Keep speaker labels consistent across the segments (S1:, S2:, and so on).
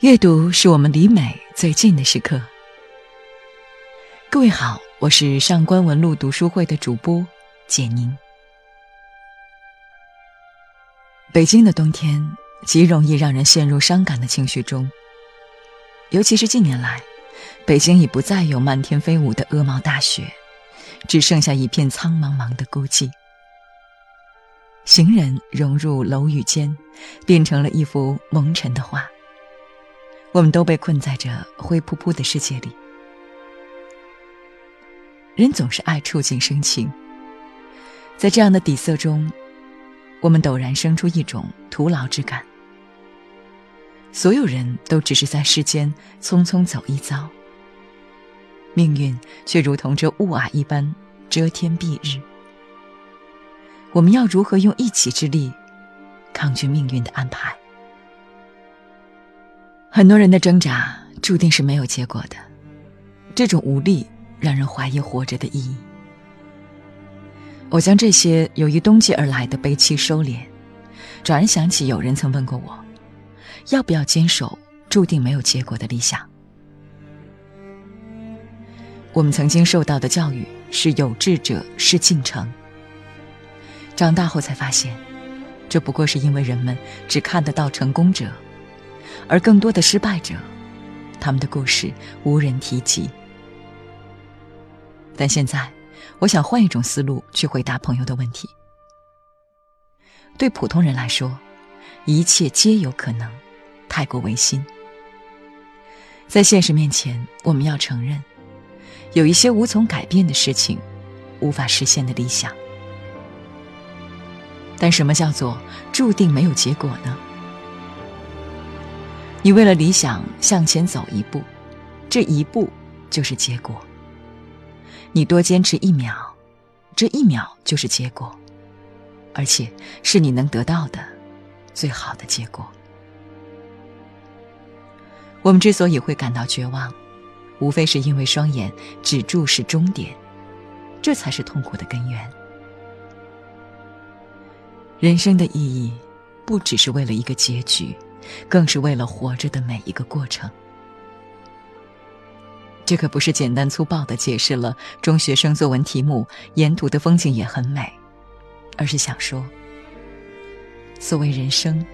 S1: 阅读是我们离美最近的时刻。各位好，我是上官文路读书会的主播简宁。北京的冬天极容易让人陷入伤感的情绪中，尤其是近年来，北京已不再有漫天飞舞的鹅毛大雪，只剩下一片苍茫茫的孤寂。行人融入楼宇间，变成了一幅蒙尘的画。我们都被困在这灰扑扑的世界里。人总是爱触景生情，在这样的底色中，我们陡然生出一种徒劳之感。所有人都只是在世间匆匆走一遭，命运却如同这雾霭一般遮天蔽日。我们要如何用一己之力抗拒命运的安排？很多人的挣扎注定是没有结果的，这种无力让人怀疑活着的意义。我将这些由于冬季而来的悲戚收敛，转而想起有人曾问过我，要不要坚守注定没有结果的理想？我们曾经受到的教育是有志者事竟成，长大后才发现，这不过是因为人们只看得到成功者。而更多的失败者，他们的故事无人提及。但现在，我想换一种思路去回答朋友的问题。对普通人来说，一切皆有可能，太过违心。在现实面前，我们要承认，有一些无从改变的事情，无法实现的理想。但什么叫做注定没有结果呢？你为了理想向前走一步，这一步就是结果。你多坚持一秒，这一秒就是结果，而且是你能得到的最好的结果。我们之所以会感到绝望，无非是因为双眼只注视终点，这才是痛苦的根源。人生的意义，不只是为了一个结局。更是为了活着的每一个过程。这可不是简单粗暴的解释了中学生作文题目“沿途的风景也很美”，而是想说，所谓人生，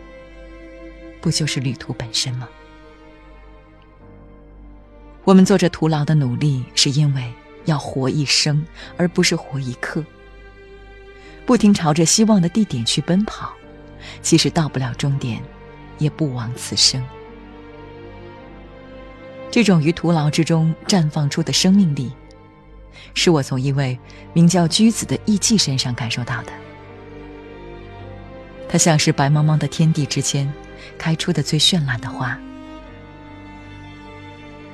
S1: 不就是旅途本身吗？我们做着徒劳的努力，是因为要活一生，而不是活一刻。不停朝着希望的地点去奔跑，即使到不了终点。也不枉此生。这种于徒劳之中绽放出的生命力，是我从一位名叫居子的艺妓身上感受到的。它像是白茫茫的天地之间开出的最绚烂的花。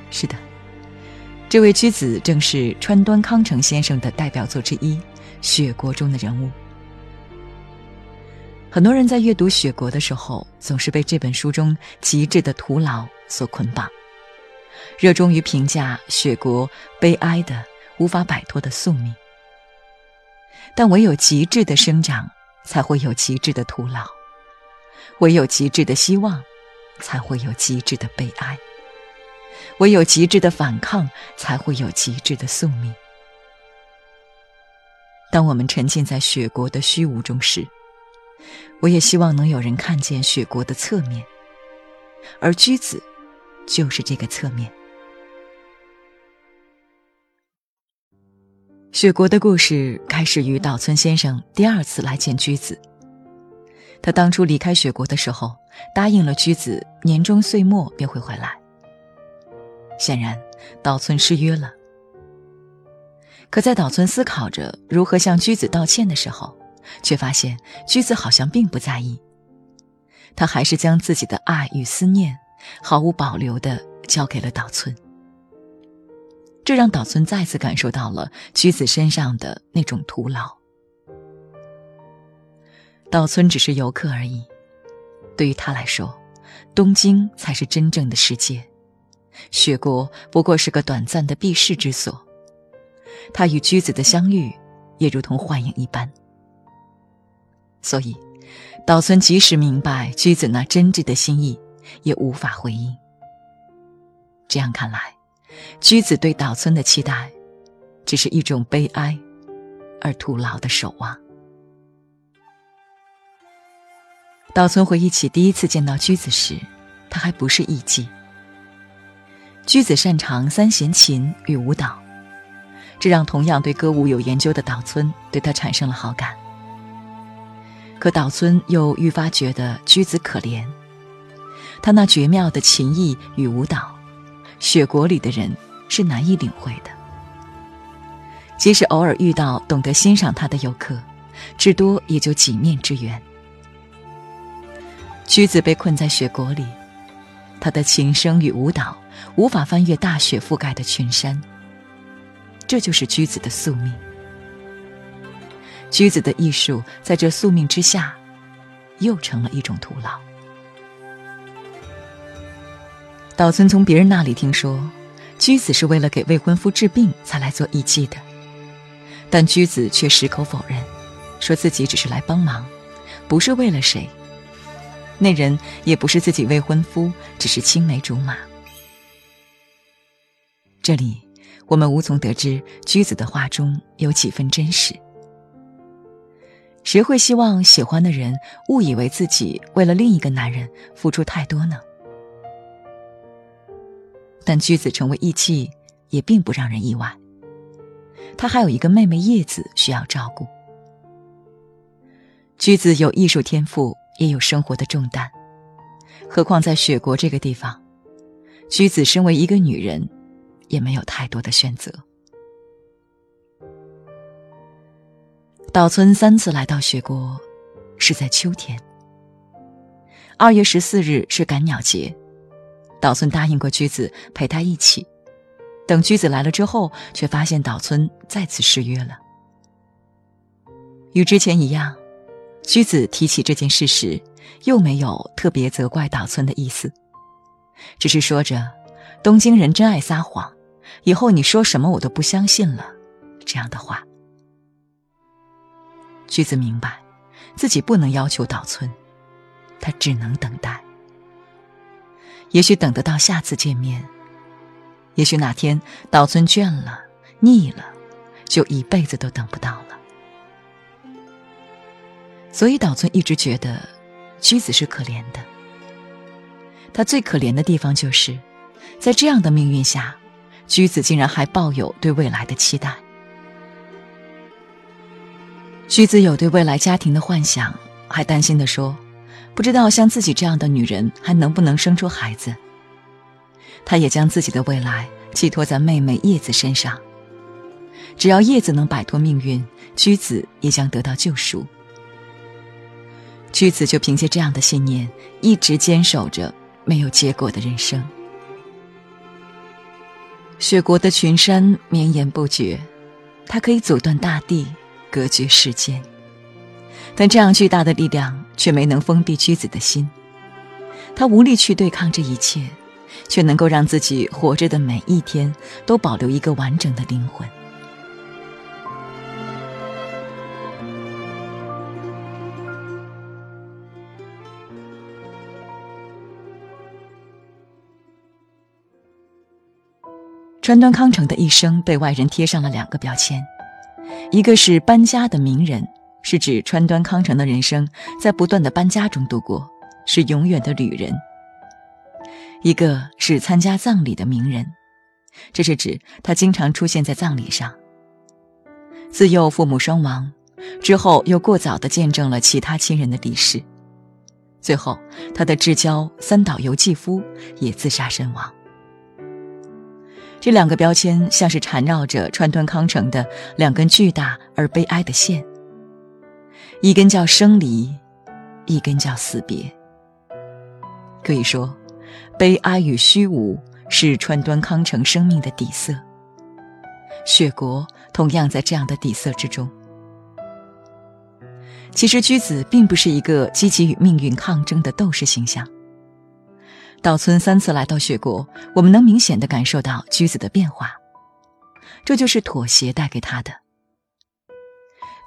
S1: 是的，这位居子正是川端康成先生的代表作之一《雪国》中的人物。很多人在阅读《雪国》的时候，总是被这本书中极致的徒劳所捆绑，热衷于评价雪国悲哀的、无法摆脱的宿命。但唯有极致的生长，才会有极致的徒劳；唯有极致的希望，才会有极致的悲哀；唯有极致的反抗，才会有极致的宿命。当我们沉浸在雪国的虚无中时，我也希望能有人看见雪国的侧面，而居子就是这个侧面。雪国的故事开始于岛村先生第二次来见居子。他当初离开雪国的时候，答应了居子年终岁末便会回来。显然，岛村失约了。可在岛村思考着如何向居子道歉的时候，却发现居子好像并不在意，他还是将自己的爱与思念毫无保留地交给了岛村。这让岛村再次感受到了居子身上的那种徒劳。岛村只是游客而已，对于他来说，东京才是真正的世界，雪国不过是个短暂的避世之所。他与居子的相遇，也如同幻影一般。所以，岛村即使明白居子那真挚的心意，也无法回应。这样看来，居子对岛村的期待，只是一种悲哀而徒劳的守望。岛村回忆起第一次见到居子时，他还不是艺妓。居子擅长三弦琴与舞蹈，这让同样对歌舞有研究的岛村对他产生了好感。可岛村又愈发觉得居子可怜，他那绝妙的琴艺与舞蹈，雪国里的人是难以领会的。即使偶尔遇到懂得欣赏他的游客，至多也就几面之缘。居子被困在雪国里，他的琴声与舞蹈无法翻越大雪覆盖的群山。这就是居子的宿命。居子的艺术在这宿命之下，又成了一种徒劳。岛村从别人那里听说，居子是为了给未婚夫治病才来做艺妓的，但居子却矢口否认，说自己只是来帮忙，不是为了谁。那人也不是自己未婚夫，只是青梅竹马。这里，我们无从得知居子的话中有几分真实。谁会希望喜欢的人误以为自己为了另一个男人付出太多呢？但居子成为义气也并不让人意外。他还有一个妹妹叶子需要照顾。居子有艺术天赋，也有生活的重担，何况在雪国这个地方，居子身为一个女人，也没有太多的选择。岛村三次来到雪国，是在秋天。二月十四日是赶鸟节，岛村答应过驹子陪他一起。等驹子来了之后，却发现岛村再次失约了。与之前一样，居子提起这件事时，又没有特别责怪岛村的意思，只是说着：“东京人真爱撒谎，以后你说什么我都不相信了。”这样的话。居子明白，自己不能要求岛村，他只能等待。也许等得到下次见面，也许哪天岛村倦了、腻了，就一辈子都等不到了。所以岛村一直觉得，居子是可怜的。他最可怜的地方就是，在这样的命运下，居子竟然还抱有对未来的期待。居子有对未来家庭的幻想，还担心地说：“不知道像自己这样的女人还能不能生出孩子。”他也将自己的未来寄托在妹妹叶子身上。只要叶子能摆脱命运，居子也将得到救赎。居子就凭借这样的信念，一直坚守着没有结果的人生。雪国的群山绵延不绝，它可以阻断大地。隔绝世间，但这样巨大的力量却没能封闭居子的心。他无力去对抗这一切，却能够让自己活着的每一天都保留一个完整的灵魂。川端康成的一生被外人贴上了两个标签。一个是搬家的名人，是指川端康成的人生在不断的搬家中度过，是永远的旅人；一个是参加葬礼的名人，这是指他经常出现在葬礼上。自幼父母双亡，之后又过早的见证了其他亲人的离世，最后他的至交三岛由纪夫也自杀身亡。这两个标签像是缠绕着川端康成的两根巨大而悲哀的线，一根叫生离，一根叫死别。可以说，悲哀与虚无是川端康成生命的底色。雪国同样在这样的底色之中。其实，居子并不是一个积极与命运抗争的斗士形象。岛村三次来到雪国，我们能明显的感受到驹子的变化，这就是妥协带给他的。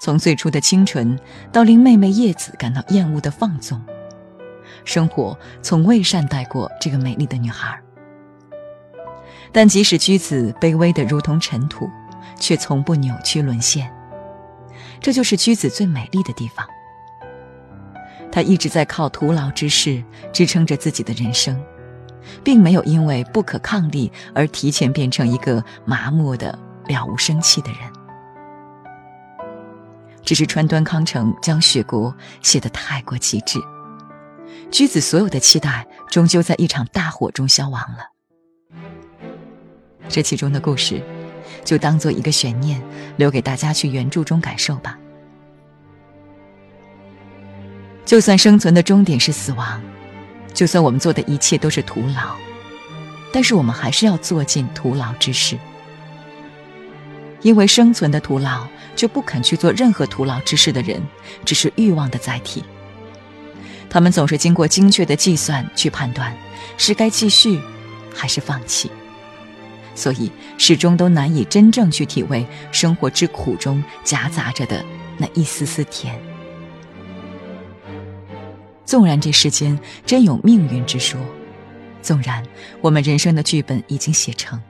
S1: 从最初的清纯，到令妹妹叶子感到厌恶的放纵，生活从未善待过这个美丽的女孩。但即使居子卑微的如同尘土，却从不扭曲沦陷。这就是居子最美丽的地方。他一直在靠徒劳之事支撑着自己的人生，并没有因为不可抗力而提前变成一个麻木的了无生气的人。只是川端康成将雪国写得太过极致，居子所有的期待终究在一场大火中消亡了。这其中的故事，就当做一个悬念，留给大家去原著中感受吧。就算生存的终点是死亡，就算我们做的一切都是徒劳，但是我们还是要做尽徒劳之事。因为生存的徒劳，就不肯去做任何徒劳之事的人，只是欲望的载体。他们总是经过精确的计算去判断，是该继续，还是放弃。所以，始终都难以真正去体味生活之苦中夹杂着的那一丝丝甜。纵然这世间真有命运之说，纵然我们人生的剧本已经写成，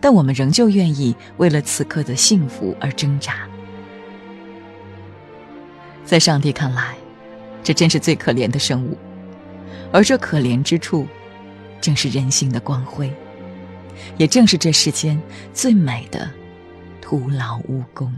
S1: 但我们仍旧愿意为了此刻的幸福而挣扎。在上帝看来，这真是最可怜的生物，而这可怜之处，正是人性的光辉，也正是这世间最美的徒劳无功。